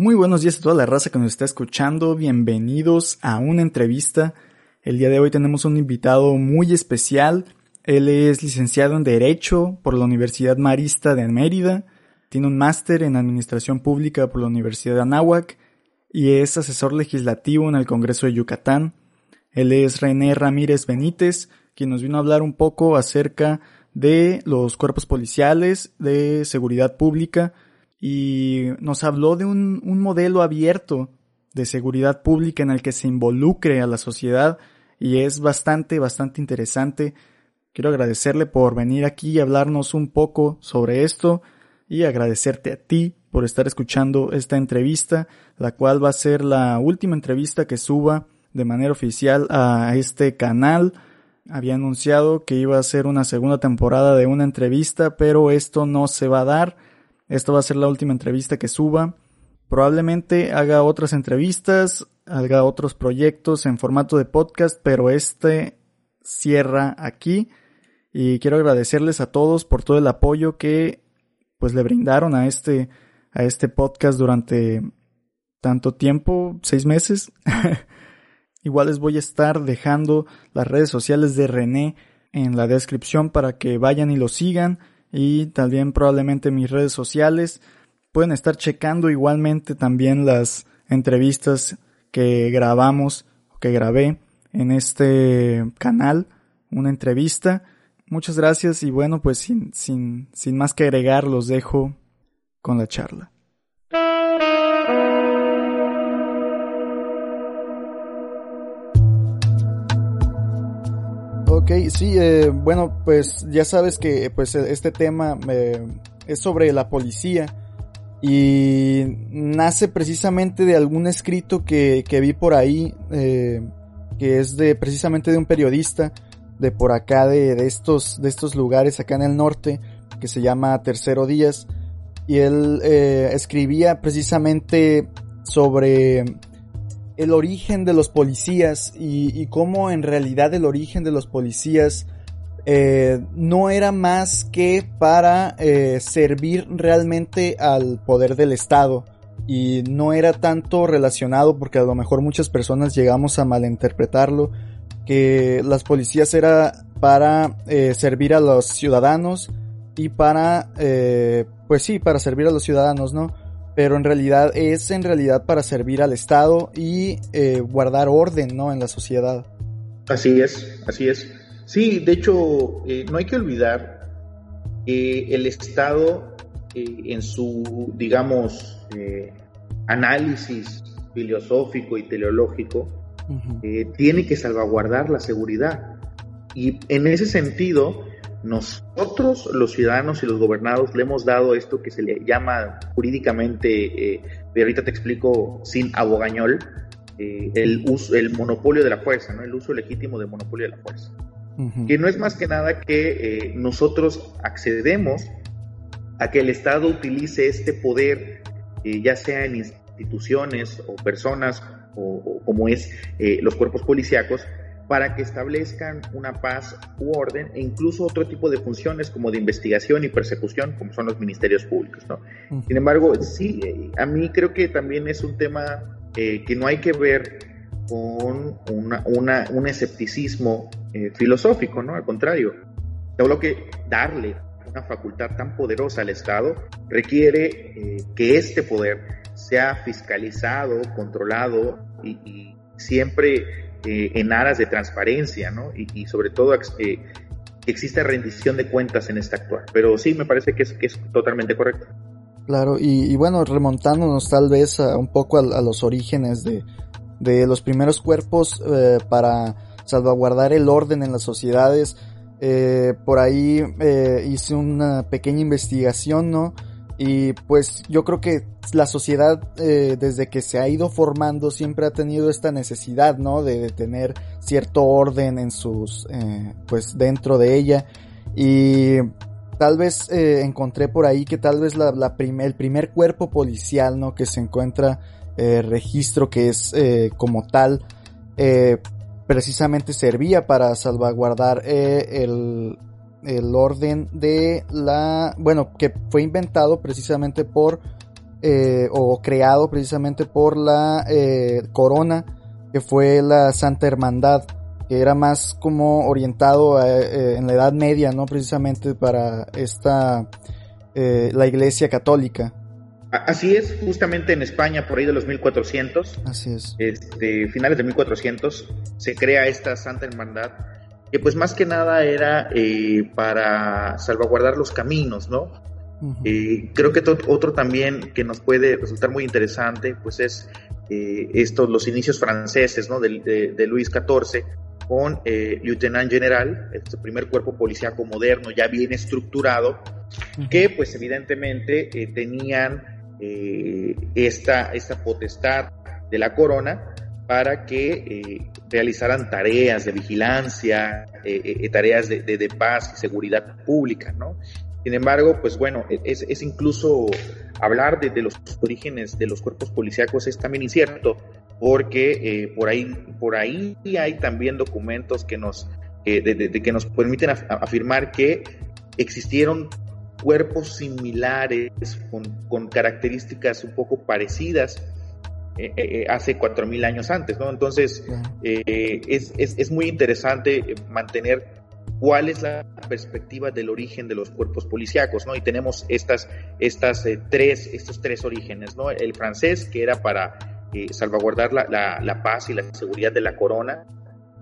Muy buenos días a toda la raza que nos está escuchando. Bienvenidos a una entrevista. El día de hoy tenemos un invitado muy especial. Él es licenciado en Derecho por la Universidad Marista de Mérida. Tiene un máster en Administración Pública por la Universidad de Anáhuac y es asesor legislativo en el Congreso de Yucatán. Él es René Ramírez Benítez, quien nos vino a hablar un poco acerca de los cuerpos policiales, de seguridad pública, y nos habló de un, un modelo abierto de seguridad pública en el que se involucre a la sociedad y es bastante, bastante interesante. Quiero agradecerle por venir aquí y hablarnos un poco sobre esto y agradecerte a ti por estar escuchando esta entrevista, la cual va a ser la última entrevista que suba de manera oficial a este canal. Había anunciado que iba a ser una segunda temporada de una entrevista, pero esto no se va a dar. Esto va a ser la última entrevista que suba. Probablemente haga otras entrevistas, haga otros proyectos en formato de podcast, pero este cierra aquí. Y quiero agradecerles a todos por todo el apoyo que pues le brindaron a este, a este podcast durante tanto tiempo, seis meses. Igual les voy a estar dejando las redes sociales de René en la descripción para que vayan y lo sigan y también probablemente mis redes sociales. Pueden estar checando igualmente también las entrevistas que grabamos o que grabé en este canal, una entrevista. Muchas gracias y bueno, pues sin, sin, sin más que agregar, los dejo con la charla. Ok, sí, eh, bueno, pues ya sabes que pues este tema eh, es sobre la policía y nace precisamente de algún escrito que, que vi por ahí, eh, que es de precisamente de un periodista de por acá de, de, estos de estos lugares acá en el norte que se llama Tercero Díaz y él eh, escribía precisamente sobre el origen de los policías y, cómo en realidad el origen de los policías eh, no era más que para eh, servir realmente al poder del Estado. Y no era tanto relacionado porque a lo mejor muchas personas llegamos a malinterpretarlo que las policías era para eh, servir a los ciudadanos y para pues sí para servir a los ciudadanos no pero en realidad es en realidad para servir al Estado y eh, guardar orden, ¿no? En la sociedad. Así es, así es. Sí, de hecho, eh, no hay que olvidar que el Estado, eh, en su, digamos, eh, análisis filosófico y teleológico, uh -huh. tiene que salvaguardar la seguridad. Y en ese sentido, nosotros, los ciudadanos y los gobernados, le hemos dado esto que se le llama jurídicamente, eh, y ahorita te explico sin abogañol, eh, el, uso, el monopolio de la fuerza, ¿no? el uso legítimo del monopolio de la fuerza. Uh -huh. Que no es más que nada que eh, nosotros accedemos a que el Estado utilice este poder, eh, ya sea en instituciones o personas, o, o como es eh, los cuerpos policíacos, para que establezcan una paz u orden e incluso otro tipo de funciones como de investigación y persecución, como son los ministerios públicos. ¿no? Uh -huh. Sin embargo, sí, a mí creo que también es un tema eh, que no hay que ver con una, una, un escepticismo eh, filosófico, ¿no? Al contrario, lo que darle una facultad tan poderosa al Estado requiere eh, que este poder sea fiscalizado, controlado y, y siempre eh, en aras de transparencia, ¿no? Y, sobre todo eh, que exista rendición de cuentas en este actuar. Pero sí, me parece que es, que es totalmente correcto. Claro, y, bueno, remontándonos tal vez a, un poco a, los orígenes de, los primeros cuerpos eh, para salvaguardar el orden en las sociedades, por ahí hice una pequeña investigación, ¿no? Y pues yo creo que la sociedad eh, desde que se ha ido formando siempre ha tenido esta necesidad, ¿no? De, tener cierto orden en sus, eh, pues dentro de ella. Y tal vez eh, encontré por ahí que tal vez la, el primer cuerpo policial, ¿no? Que se encuentra registro que es como tal, precisamente servía para salvaguardar el, el orden de la, bueno, que fue inventado precisamente por, eh, o creado precisamente por la eh, corona, que fue la Santa Hermandad, que era más como orientado eh, en la Edad Media, ¿no? Precisamente para esta, la Iglesia Católica. Así es, justamente en España, por ahí de los 1400. Así es. Este, finales de 1400, se crea esta Santa Hermandad que pues más que nada era eh, para salvaguardar los caminos, ¿no? Eh, creo que otro también que nos puede resultar muy interesante, pues es eh, estos, los inicios franceses, ¿no? De, de, Luis XIV con Lieutenant General, este primer cuerpo policíaco moderno, ya bien estructurado, que pues evidentemente tenían esta, esta potestad de la corona para que eh, realizaran tareas de vigilancia, eh, eh, tareas de, paz y seguridad pública, ¿no? Sin embargo, pues bueno, e, es, incluso hablar de, los orígenes de los cuerpos policíacos es también incierto, porque por ahí por ahí hay también documentos que nos que nos permiten afirmar que existieron cuerpos similares con características un poco parecidas eh, eh, hace 4.000 años antes, ¿no? Entonces, eh, es, es, es, muy interesante mantener cuál es la perspectiva del origen de los cuerpos policíacos, ¿no? Y tenemos estas, estas tres, estos tres orígenes, ¿no? El francés, que era para salvaguardar la, la, la, paz y la seguridad de la corona,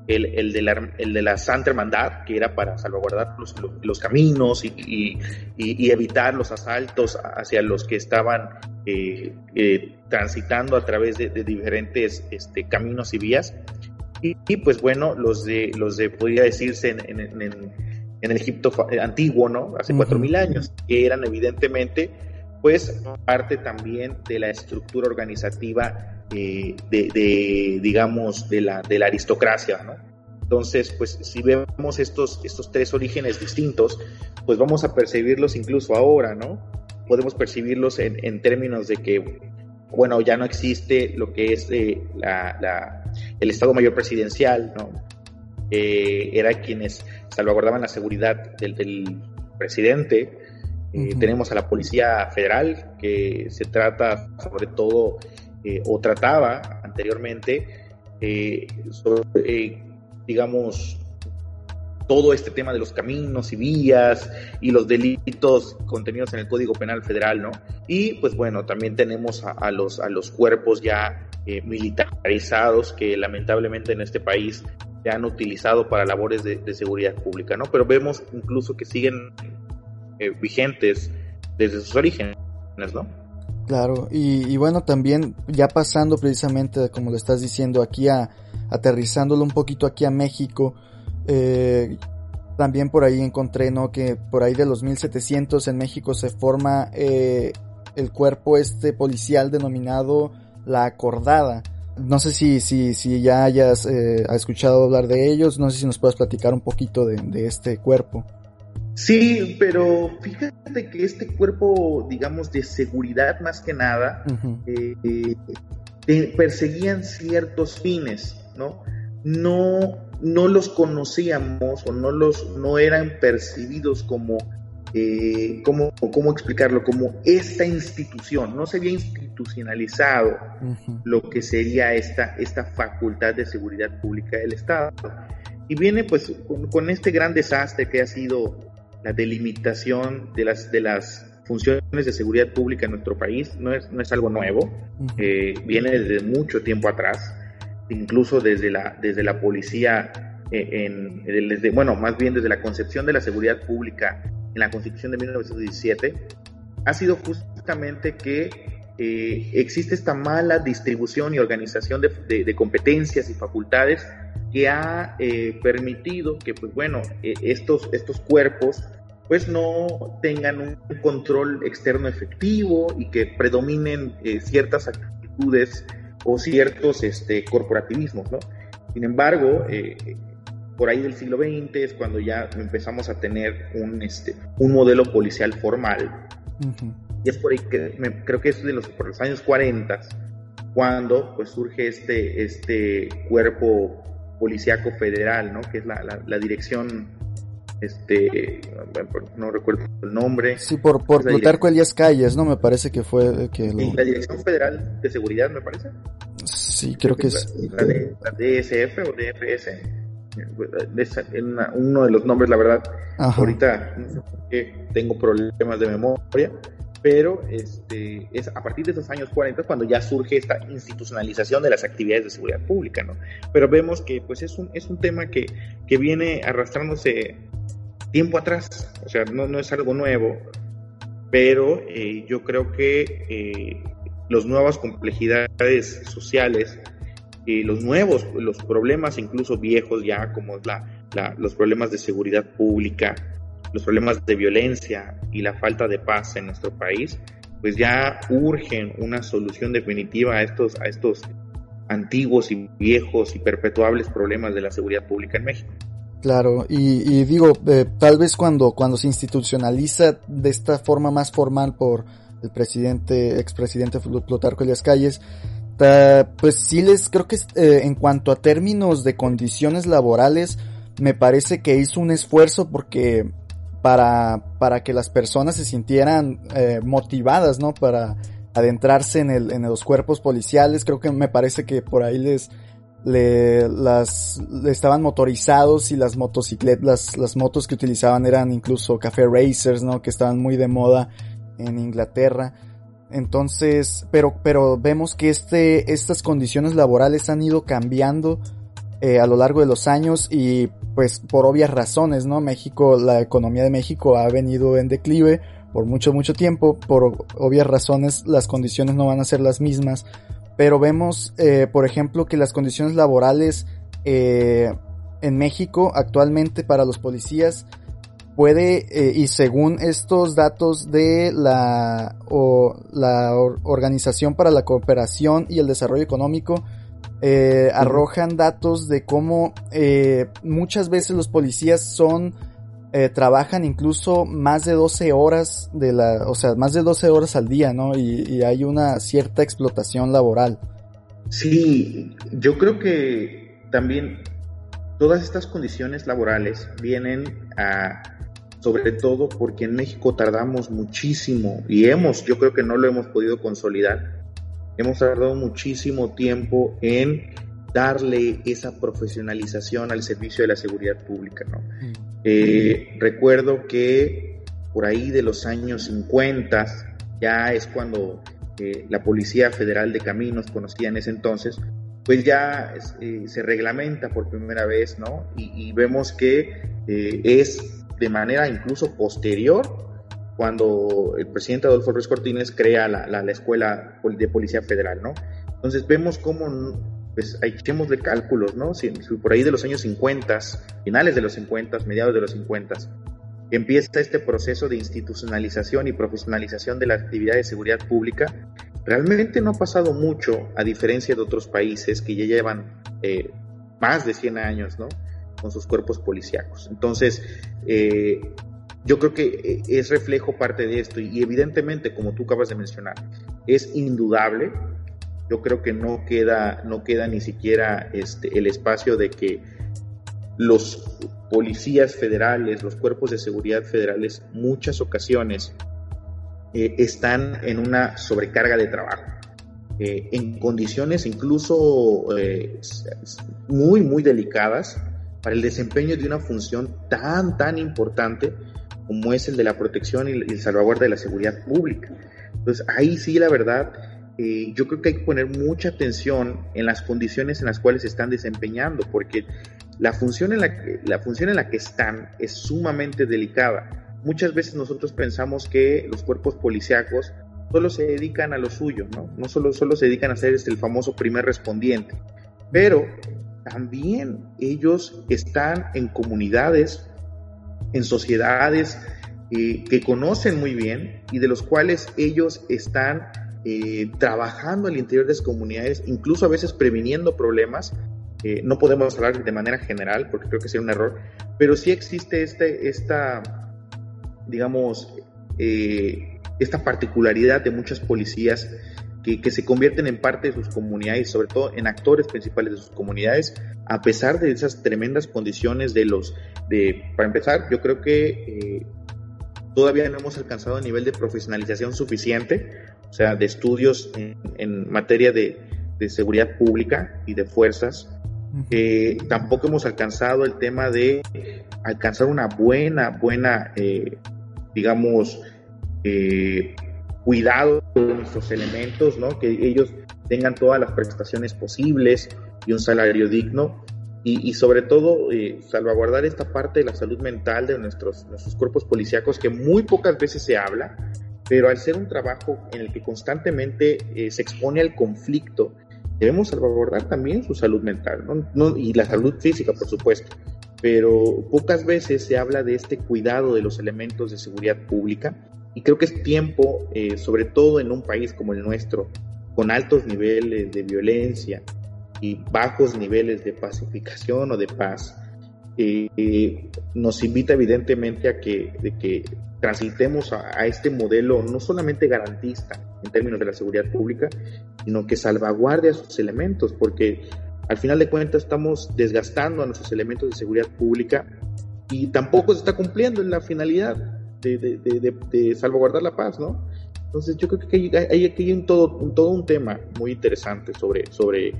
el, el, de, la, el de la Santa Hermandad, que era para salvaguardar los, los, caminos y, y, y, evitar los asaltos hacia los que estaban eh, eh, transitando a través de, diferentes este, caminos y vías. Y, pues bueno, los de, los de podría decirse en, en, en, el Egipto antiguo, ¿no? Hace cuatro mil años, que eran evidentemente pues parte también de la estructura organizativa eh, de, digamos, de la, de la aristocracia, ¿no? Entonces, pues si vemos estos, estos tres orígenes distintos, pues vamos a percibirlos incluso ahora, ¿no? Podemos percibirlos en, en términos de que, bueno, ya no existe lo que es eh, la, el Estado Mayor Presidencial, ¿no? Eh, era quienes salvaguardaban la seguridad del, del presidente. Tenemos a la Policía Federal, que se trata sobre todo eh, o trataba anteriormente eh, sobre, eh, digamos, todo este tema de los caminos y vías y los delitos contenidos en el Código Penal Federal, ¿no? Y pues bueno, también tenemos a, los, a los cuerpos ya militarizados que lamentablemente en este país se han utilizado para labores de, seguridad pública, ¿no? Pero vemos incluso que siguen vigentes desde sus orígenes, ¿no? Claro, y, bueno, también ya pasando precisamente, como le estás diciendo, aquí a, aterrizándolo un poquito aquí a México, eh, también por ahí encontré, ¿no? Que por ahí de los 1700 en México se forma eh, el cuerpo este policial denominado la acordada. No sé si, si, si ya hayas eh, escuchado hablar de ellos, no sé si nos puedes platicar un poquito de, de este cuerpo. Sí, pero fíjate que este cuerpo, digamos, de seguridad más que nada, eh, perseguían ciertos fines, ¿no? No, no los conocíamos o no los, no eran percibidos como, eh, como, ¿cómo explicarlo? Como esta institución, no se había institucionalizado lo que sería esta, esta facultad de seguridad pública del Estado. Y viene pues con este gran desastre que ha sido la delimitación de las, de las funciones de seguridad pública en nuestro país. No es, no es algo nuevo, eh, viene desde mucho tiempo atrás, incluso desde la, desde la policía, eh, en, desde, bueno, más bien desde la concepción de la seguridad pública en la Constitución de 1917, ha sido justamente que eh, existe esta mala distribución y organización de, de, competencias y facultades que ha permitido que, pues bueno, estos, estos cuerpos pues no tengan un control externo efectivo y que predominen eh, ciertas actitudes o ciertos este, corporativismos, ¿no? Sin embargo, eh, por ahí del siglo XX es cuando ya empezamos a tener un, este, un modelo policial formal. Y es por ahí que creo que es de los, por los años 40 cuando pues surge este, este cuerpo policíaco federal, ¿no? Que es la, la, dirección, este, no recuerdo el nombre. Sí, por, por Plutarco Elías Calles, ¿no? Me parece que fue que La Dirección Federal de Seguridad, me parece. Sí, creo que es. La, de, la DSF o DFS. uno de los nombres, la verdad, ahorita tengo problemas de memoria, pero este, es a partir de esos años 40 cuando ya surge esta institucionalización de las actividades de seguridad pública, ¿no? Pero vemos que pues es un, es un tema que, que viene arrastrándose tiempo atrás, o sea, no, no es algo nuevo, pero eh, yo creo que eh, las nuevas complejidades sociales, y los nuevos, los problemas incluso viejos ya, como la, la, los problemas de seguridad pública, los problemas de violencia y la falta de paz en nuestro país, pues ya urgen una solución definitiva a estos, a estos antiguos y viejos y perpetuables problemas de la seguridad pública en México. Claro, y, digo, eh, tal vez cuando, cuando se institucionaliza de esta forma más formal por el presidente, expresidente Plutarco Elias Calles, pues sí les creo que eh, en cuanto a términos de condiciones laborales, me parece que hizo un esfuerzo porque para, para que las personas se sintieran eh, motivadas, ¿no? Para adentrarse en, el, en los cuerpos policiales. Creo que me parece que por ahí les, le, las, estaban motorizados y las motocicletas, las, las motos que utilizaban eran incluso café racers, ¿no? Que estaban muy de moda en Inglaterra. Entonces, pero, pero vemos que este, estas condiciones laborales han ido cambiando eh, a lo largo de los años y pues por obvias razones, ¿no? México, la economía de México ha venido en declive por mucho, mucho tiempo, por obvias razones las condiciones no van a ser las mismas, pero vemos, eh, por ejemplo, que las condiciones laborales eh, en México actualmente para los policías puede, y según estos datos de la, o, la Organización para la Cooperación y el Desarrollo Económico, eh, arrojan datos de cómo eh, muchas veces los policías son eh, trabajan incluso más de 12 horas de la, o sea, más de 12 horas al día, ¿no? Y, hay una cierta explotación laboral. Sí, yo creo que también todas estas condiciones laborales vienen a, sobre todo porque en México tardamos muchísimo y hemos, yo creo que no lo hemos podido consolidar hemos tardado muchísimo tiempo en darle esa profesionalización al servicio de la seguridad pública. ¿no? Mm. Eh, recuerdo que por ahí de los años 50 ya es cuando eh, la Policía Federal de Caminos, conocía en ese entonces, pues ya eh, se reglamenta por primera vez, ¿no? Y, vemos que es de manera incluso posterior cuando el presidente Adolfo Ruiz Cortines crea la, la, Escuela de Policía Federal, ¿no? Entonces vemos cómo, pues, echemos de cálculos, ¿no? Si, por ahí de los años 50, finales de los 50, mediados de los 50, empieza este proceso de institucionalización y profesionalización de la actividad de seguridad pública, realmente no ha pasado mucho, a diferencia de otros países que ya llevan eh, más de 100 años, ¿no? Con sus cuerpos policíacos. Entonces, eh, yo creo que eh, es reflejo parte de esto y evidentemente, como tú acabas de mencionar, es indudable. Yo creo que no queda, no queda ni siquiera este, el espacio de que los policías federales, los cuerpos de seguridad federales, muchas ocasiones eh, están en una sobrecarga de trabajo, eh, en condiciones incluso muy, muy delicadas para el desempeño de una función tan, tan importante como es el de la protección y el salvaguarda de la seguridad pública. Entonces, ahí sí, la verdad, eh, yo creo que hay que poner mucha atención en las condiciones en las cuales están desempeñando, porque la función en la que, la función en la que están es sumamente delicada. Muchas veces nosotros pensamos que los cuerpos policíacos solo se dedican a lo suyo, ¿no? No solo, solo se dedican a ser este, el famoso primer respondiente, pero también ellos están en comunidades en sociedades eh, que conocen muy bien y de los cuales ellos están eh, trabajando al interior de las comunidades, incluso a veces previniendo problemas. Eh, no podemos hablar de manera general porque creo que sería un error, pero sí existe este, esta, digamos, esta particularidad de muchas policías que, que, se convierten en parte de sus comunidades, sobre todo en actores principales de sus comunidades, a pesar de esas tremendas condiciones de los, de, para empezar, yo creo que todavía no hemos alcanzado el nivel de profesionalización suficiente, o sea, de estudios en, materia de, seguridad pública y de fuerzas. Eh, tampoco hemos alcanzado el tema de alcanzar una buena, buena, eh, digamos, eh, cuidado de nuestros elementos, ¿no? Que ellos tengan todas las prestaciones posibles y un salario digno y, sobre todo eh, salvaguardar esta parte de la salud mental de nuestros, nuestros cuerpos policíacos que muy pocas veces se habla, pero al ser un trabajo en el que constantemente eh, se expone al conflicto, debemos salvaguardar también su salud mental ¿no? y la salud física, por supuesto. Pero pocas veces se habla de este cuidado de los elementos de seguridad pública y creo que es tiempo, eh, sobre todo en un país como el nuestro, con altos niveles de violencia, y bajos niveles de pacificación o de paz, eh, nos invita evidentemente a que, de que transitemos a, este modelo no solamente garantista en términos de la seguridad pública, sino que salvaguarde a sus elementos, porque al final de cuentas estamos desgastando a nuestros elementos de seguridad pública y tampoco se está cumpliendo en la finalidad de, de, de, salvaguardar la paz, ¿no? Entonces yo creo que hay, un todo, un, todo un tema muy interesante sobre, sobre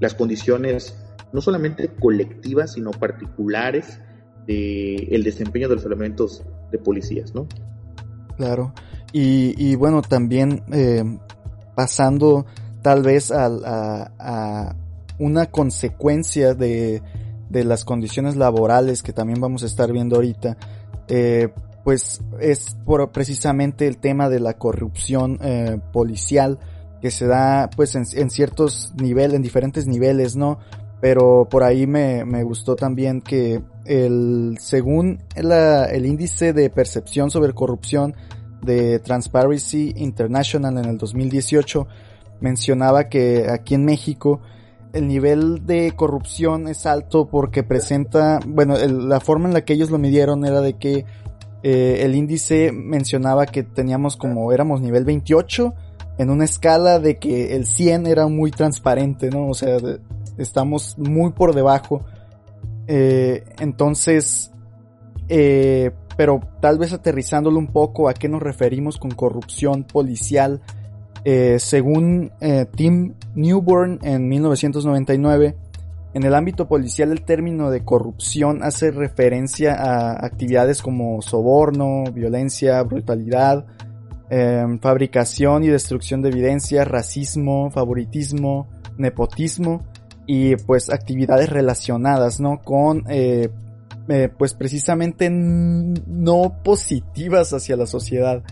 las condiciones no solamente colectivas, sino particulares del el desempeño de los elementos de policías, ¿no? Claro. Y, bueno, también eh, pasando tal vez a, una consecuencia de, las condiciones laborales que también vamos a estar viendo ahorita, eh, pues es por precisamente el tema de la corrupción eh, policial que se da pues en, ciertos niveles, en diferentes niveles, ¿no? Pero por ahí me, me gustó también que el, según el índice de percepción sobre corrupción de Transparency International en el 2018, mencionaba que aquí en México el nivel de corrupción es alto porque presenta, bueno, la forma en la que ellos lo midieron era de que eh, el índice mencionaba que teníamos como éramos nivel 28 en una escala de que el 100 era muy transparente, ¿no? O sea, estamos muy por debajo. Eh, entonces, eh, pero tal vez aterrizándolo un poco a qué nos referimos con corrupción policial, según Tim Newborn en 1999, en el ámbito policial el término de corrupción hace referencia a actividades como soborno, violencia, brutalidad, Em, fabricación y destrucción de evidencia, racismo, favoritismo, nepotismo y pues actividades relacionadas, ¿no? Con eh, eh, pues precisamente no positivas hacia la sociedad.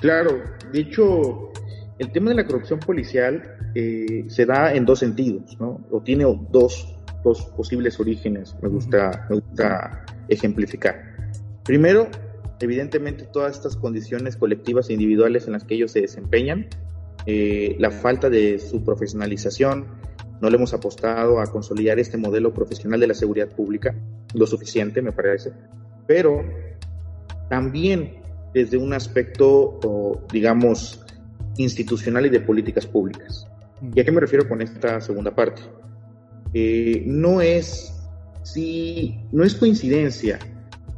Claro, de hecho, el tema de la corrupción policial eh, se da en dos sentidos, ¿no? O tiene dos, dos posibles orígenes, me gusta, me gusta ejemplificar. Primero, evidentemente todas estas condiciones colectivas e individuales en las que ellos se desempeñan, eh, la falta de su profesionalización, no le hemos apostado a consolidar este modelo profesional de la seguridad pública, lo suficiente me parece, pero también desde un aspecto, digamos, institucional y de políticas públicas. ¿Y a qué me refiero con esta segunda parte? Eh, no es si no es coincidencia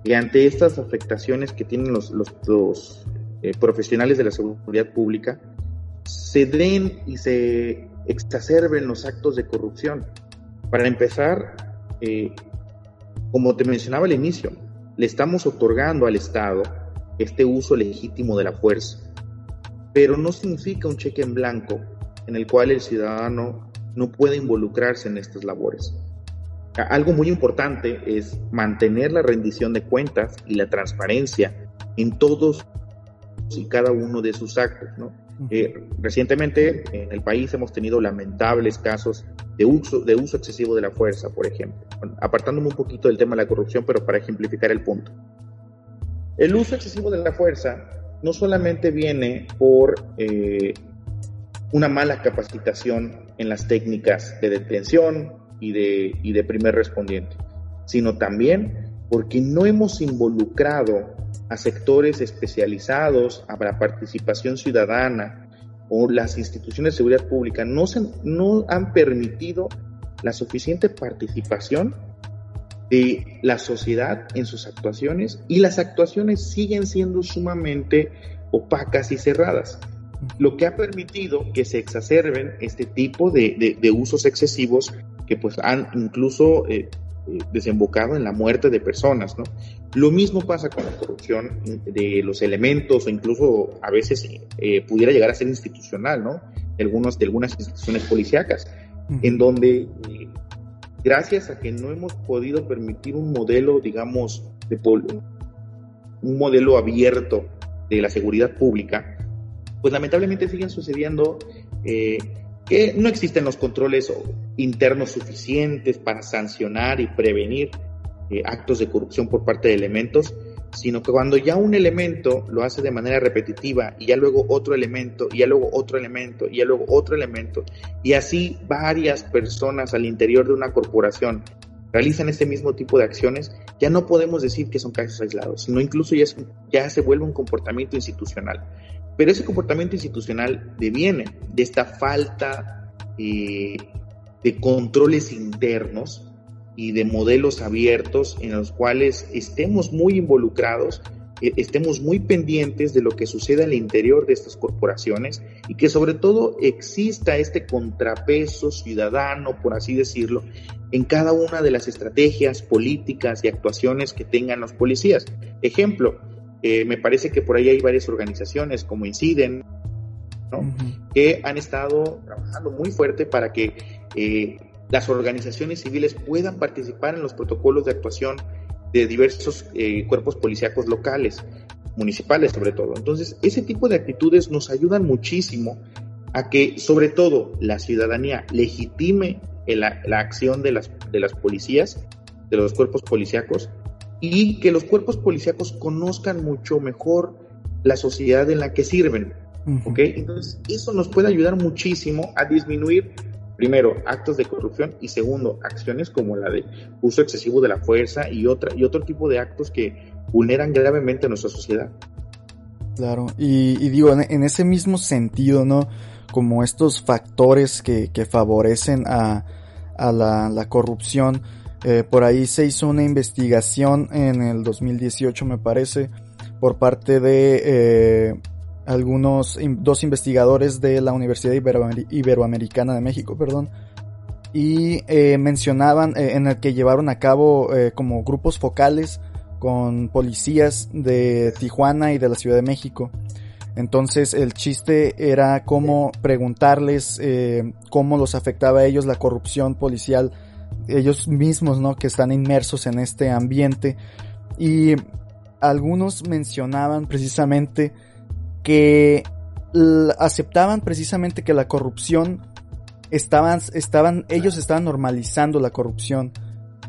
y ante estas afectaciones que tienen los, los, eh, profesionales de la seguridad pública, se den y se exacerben los actos de corrupción. Para empezar, eh, como te mencionaba al inicio, le estamos otorgando al Estado este uso legítimo de la fuerza, pero no significa un cheque en blanco en el cual el ciudadano no puede involucrarse en estas labores. Algo muy importante es mantener la rendición de cuentas y la transparencia en todos y cada uno de sus actos. Eh, recientemente en el país hemos tenido lamentables casos de uso, de uso excesivo de la fuerza, por ejemplo, apartándome un poquito del tema de la corrupción, pero para ejemplificar el punto. El uso excesivo de la fuerza no solamente viene por eh, una mala capacitación en las técnicas de detención y de, y de primer respondiente, sino también porque no hemos involucrado a sectores especializados, a la participación ciudadana o las instituciones de seguridad pública, no, se, no han permitido la suficiente participación de la sociedad en sus actuaciones y las actuaciones siguen siendo sumamente opacas y cerradas, lo que ha permitido que se exacerben este tipo de, de, usos excesivos que pues han incluso eh, eh, desembocado en la muerte de personas, ¿no? Lo mismo pasa con la corrupción de los elementos o incluso a veces eh, pudiera llegar a ser institucional, ¿no? Algunos, de algunas instituciones policíacas, en donde gracias a que no hemos podido permitir un modelo, digamos, de un modelo abierto de la seguridad pública, pues lamentablemente siguen sucediendo eh, que no existen los controles internos suficientes para sancionar y prevenir eh, actos de corrupción por parte de elementos sino que cuando ya un elemento lo hace de manera repetitiva y ya luego otro elemento y ya luego otro elemento y ya luego otro elemento y así varias personas al interior de una corporación realizan este mismo tipo de acciones, ya no podemos decir que son casos aislados, sino incluso ya, ya se vuelve un comportamiento institucional. Pero ese comportamiento institucional deviene de esta falta eh, de controles internos y de modelos abiertos en los cuales estemos muy involucrados, eh, estemos muy pendientes de lo que sucede al interior de estas corporaciones y que sobre todo exista este contrapeso ciudadano, por así decirlo, en cada una de las estrategias políticas y actuaciones que tengan los policías. Ejemplo, eh, me parece que por ahí hay varias organizaciones como Inciden, que han estado trabajando muy fuerte para que eh, las organizaciones civiles puedan participar en los protocolos de actuación de diversos eh, cuerpos policíacos locales, municipales sobre todo. Entonces, ese tipo de actitudes nos ayudan muchísimo a que, sobre todo, la ciudadanía legitime la, acción de las, de las policías, de los cuerpos policíacos, y que los cuerpos policíacos conozcan mucho mejor la sociedad en la que sirven. Entonces, eso nos puede ayudar muchísimo a disminuir primero, actos de corrupción y segundo, acciones como la de uso excesivo de la fuerza y, otra, y otro tipo de actos que vulneran gravemente a nuestra sociedad. Claro, y, digo, en, ese mismo sentido, ¿no? Como estos factores que, favorecen a, la, corrupción, eh, por ahí se hizo una investigación en el 2018, me parece, por parte de eh, algunos dos investigadores de la Universidad Iberoamericana de México, perdón, y eh, mencionaban eh, en el que llevaron a cabo como grupos focales con policías de Tijuana y de la Ciudad de México. Entonces el chiste era cómo preguntarles cómo los afectaba a ellos la corrupción policial, ellos mismos, ¿no? Que están inmersos en este ambiente. Y algunos mencionaban precisamente que aceptaban precisamente que la corrupción estaban, estaban, ellos estaban normalizando la corrupción,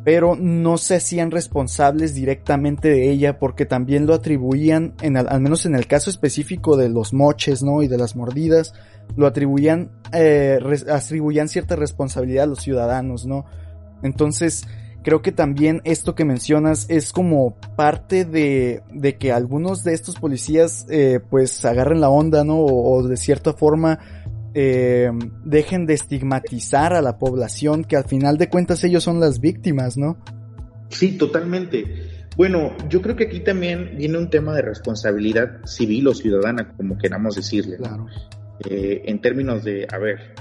pero no se hacían responsables directamente de ella porque también lo atribuían, en al menos en el caso específico de los moches, ¿no? Y de las mordidas, lo atribuían, eh, atribuían cierta responsabilidad a los ciudadanos, ¿no? Entonces, creo que también esto que mencionas es como parte de, de que algunos de estos policías eh, pues agarren la onda, ¿no? O, de cierta forma eh, dejen de estigmatizar a la población, que al final de cuentas ellos son las víctimas, ¿no? Sí, totalmente. Bueno, yo creo que aquí también viene un tema de responsabilidad civil o ciudadana, como queramos decirle. Claro. Eh, en términos de, a ver,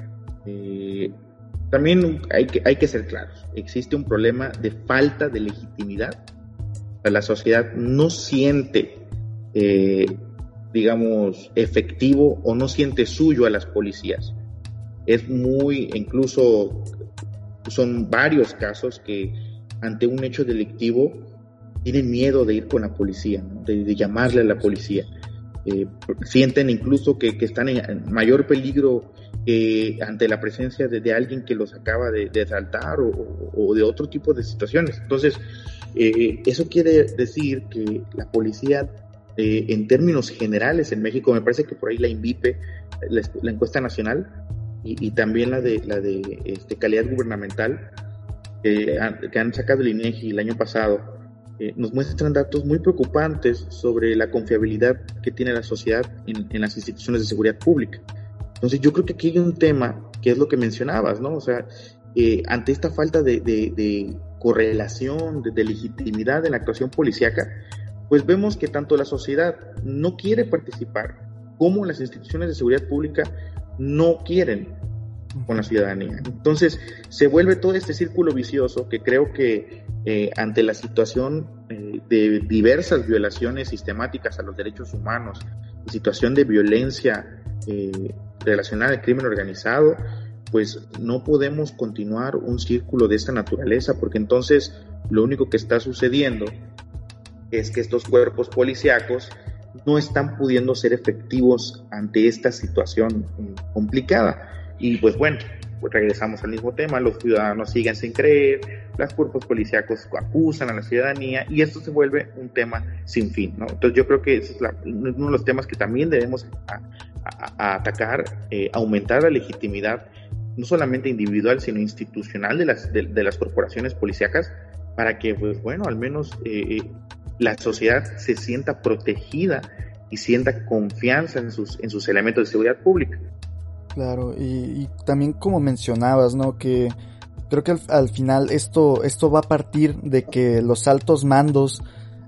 eh, también hay que, hay que ser claros, existe un problema de falta de legitimidad. La sociedad no siente, eh, digamos, efectivo o no siente suyo a las policías. Es muy, incluso son varios casos que ante un hecho delictivo tienen miedo de ir con la policía, de, llamarle a la policía. Eh, sienten incluso que, que, están en mayor peligro eh, ante la presencia de, alguien que los acaba de, de asaltar o, de otro tipo de situaciones. Entonces, eh, eso quiere decir que la policía, eh, en términos generales en México, me parece que por ahí la INVIPE, la, encuesta nacional, y, también la de, la de este, calidad gubernamental, que han sacado el INEGI el año pasado, eh, nos muestran datos muy preocupantes sobre la confiabilidad que tiene la sociedad en, las instituciones de seguridad pública. Entonces yo creo que aquí hay un tema que es lo que mencionabas, ¿no? O sea, ante esta falta de correlación, de, legitimidad en la actuación policíaca, pues vemos que tanto la sociedad no quiere participar como las instituciones de seguridad pública no quieren con la ciudadanía. Entonces se vuelve todo este círculo vicioso que creo que eh, ante la situación eh, de diversas violaciones sistemáticas a los derechos humanos situación de violencia eh, relacionada al crimen organizado, pues no podemos continuar un círculo de esta naturaleza, porque entonces lo único que está sucediendo es que estos cuerpos policíacos no están pudiendo ser efectivos ante esta situación eh, complicada. Y pues bueno, regresamos al mismo tema, los ciudadanos siguen sin creer, los cuerpos policíacos acusan a la ciudadanía y esto se vuelve un tema sin fin. Entonces yo creo que es uno de los temas que también debemos atacar, eh, aumentar la legitimidad no solamente individual, sino institucional de las, de, las corporaciones policíacas, para que, pues bueno, al menos eh, eh, la sociedad se sienta protegida y sienta confianza en sus, en sus elementos de seguridad pública. Claro, y, también como mencionabas, ¿no? Que creo que al, al, final esto, esto va a partir de que los altos mandos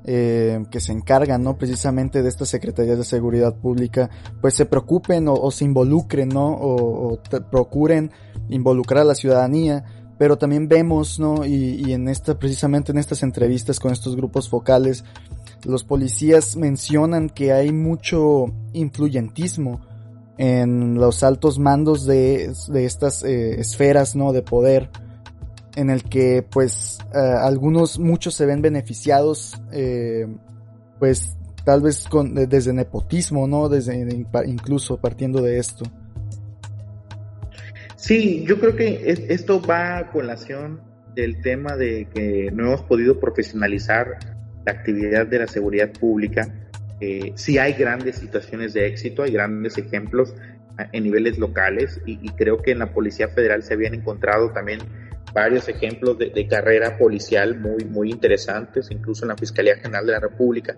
eh, que se encargan, ¿no? Precisamente de estas secretarías de seguridad pública, pues se preocupen o, se involucren, ¿no? O, procuren involucrar a la ciudadanía, pero también vemos, ¿no? Y, en esta, precisamente en estas entrevistas con estos grupos focales, los policías mencionan que hay mucho influyentismo en los altos mandos de, de estas eh, esferas, ¿no? De poder en el que pues eh, algunos, muchos se ven beneficiados, eh, pues tal vez con, desde nepotismo, ¿no? Desde incluso partiendo de esto. Sí, yo creo que esto va a colación del tema de que no hemos podido profesionalizar la actividad de la seguridad pública. Eh, sí hay grandes situaciones de éxito, hay grandes ejemplos en niveles locales y, y creo que en la Policía Federal se habían encontrado también varios ejemplos de, carrera policial muy, muy interesantes, incluso en la Fiscalía General de la República,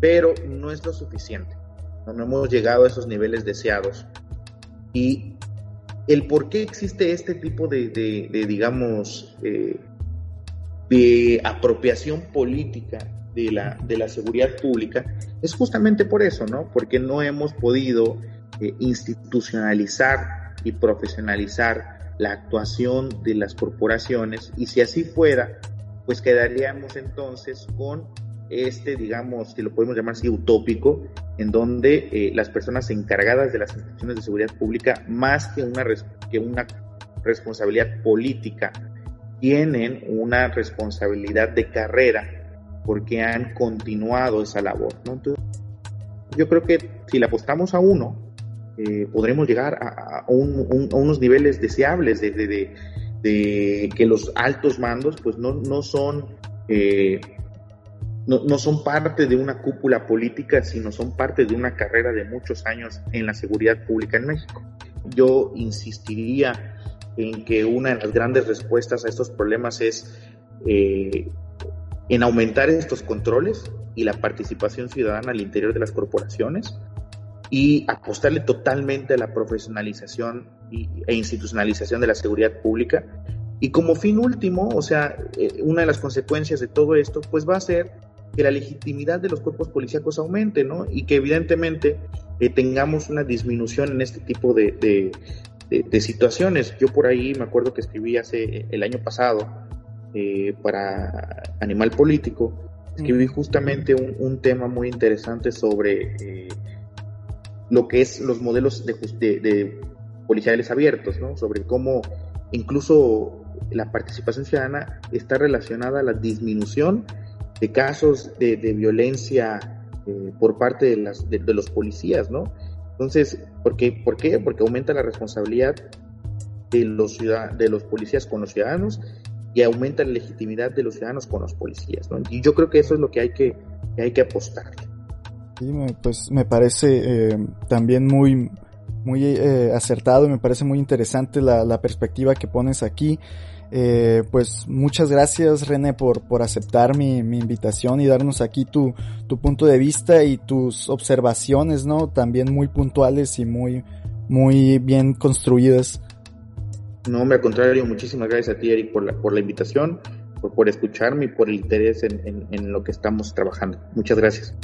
pero no es lo suficiente. No, hemos llegado a esos niveles deseados. Y el por qué existe este tipo de, digamos, eh, de apropiación política de la, de la seguridad pública es justamente por eso, ¿no? Porque no hemos podido eh, institucionalizar y profesionalizar la actuación de las corporaciones y si así fuera, pues quedaríamos entonces con este, digamos, si lo podemos llamar así, utópico, en donde eh, las personas encargadas de las instituciones de seguridad pública, más que una, que una responsabilidad política, tienen una responsabilidad de carrera porque han continuado esa labor. yo creo que si le apostamos a uno, eh, podremos llegar a, unos niveles deseables de, que los altos mandos pues no, no son eh, no, no, son parte de una cúpula política, sino son parte de una carrera de muchos años en la seguridad pública en México. Yo insistiría en que una de las grandes respuestas a estos problemas es eh, en aumentar estos controles y la participación ciudadana al interior de las corporaciones, y apostarle totalmente a la profesionalización e institucionalización de la seguridad pública. Y como fin último, o sea, eh, una de las consecuencias de todo esto, pues va a ser que la legitimidad de los cuerpos policíacos aumente, ¿no? Y que evidentemente eh, tengamos una disminución en este tipo de, de, situaciones. Yo por ahí me acuerdo que escribí hace el año pasado eh, para Animal Político, escribí justamente un, un tema muy interesante sobre lo que es los modelos de, de, policiales abiertos, ¿no? Sobre cómo incluso la participación ciudadana está relacionada a la disminución de casos de, violencia eh, por parte de, las, de, los policías, ¿no? Entonces, ¿por qué? ¿por Porque aumenta la responsabilidad de los, de los policías con los ciudadanos y aumenta la legitimidad de los ciudadanos con los policías. ¿no? Y yo creo que eso es lo que hay que, que hay que apostar. Sí, pues me parece eh, también muy, muy eh, acertado, me parece muy interesante la, la perspectiva que pones aquí. Eh, pues muchas gracias René por, por aceptar mi, mi, invitación y darnos aquí tu, tu punto de vista y tus observaciones, ¿no? También muy puntuales y muy, muy bien construidas. No, me al contrario, muchísimas gracias a ti Eric por la, por la invitación, por, por escucharme y por el interés en, en, en lo que estamos trabajando. Muchas gracias.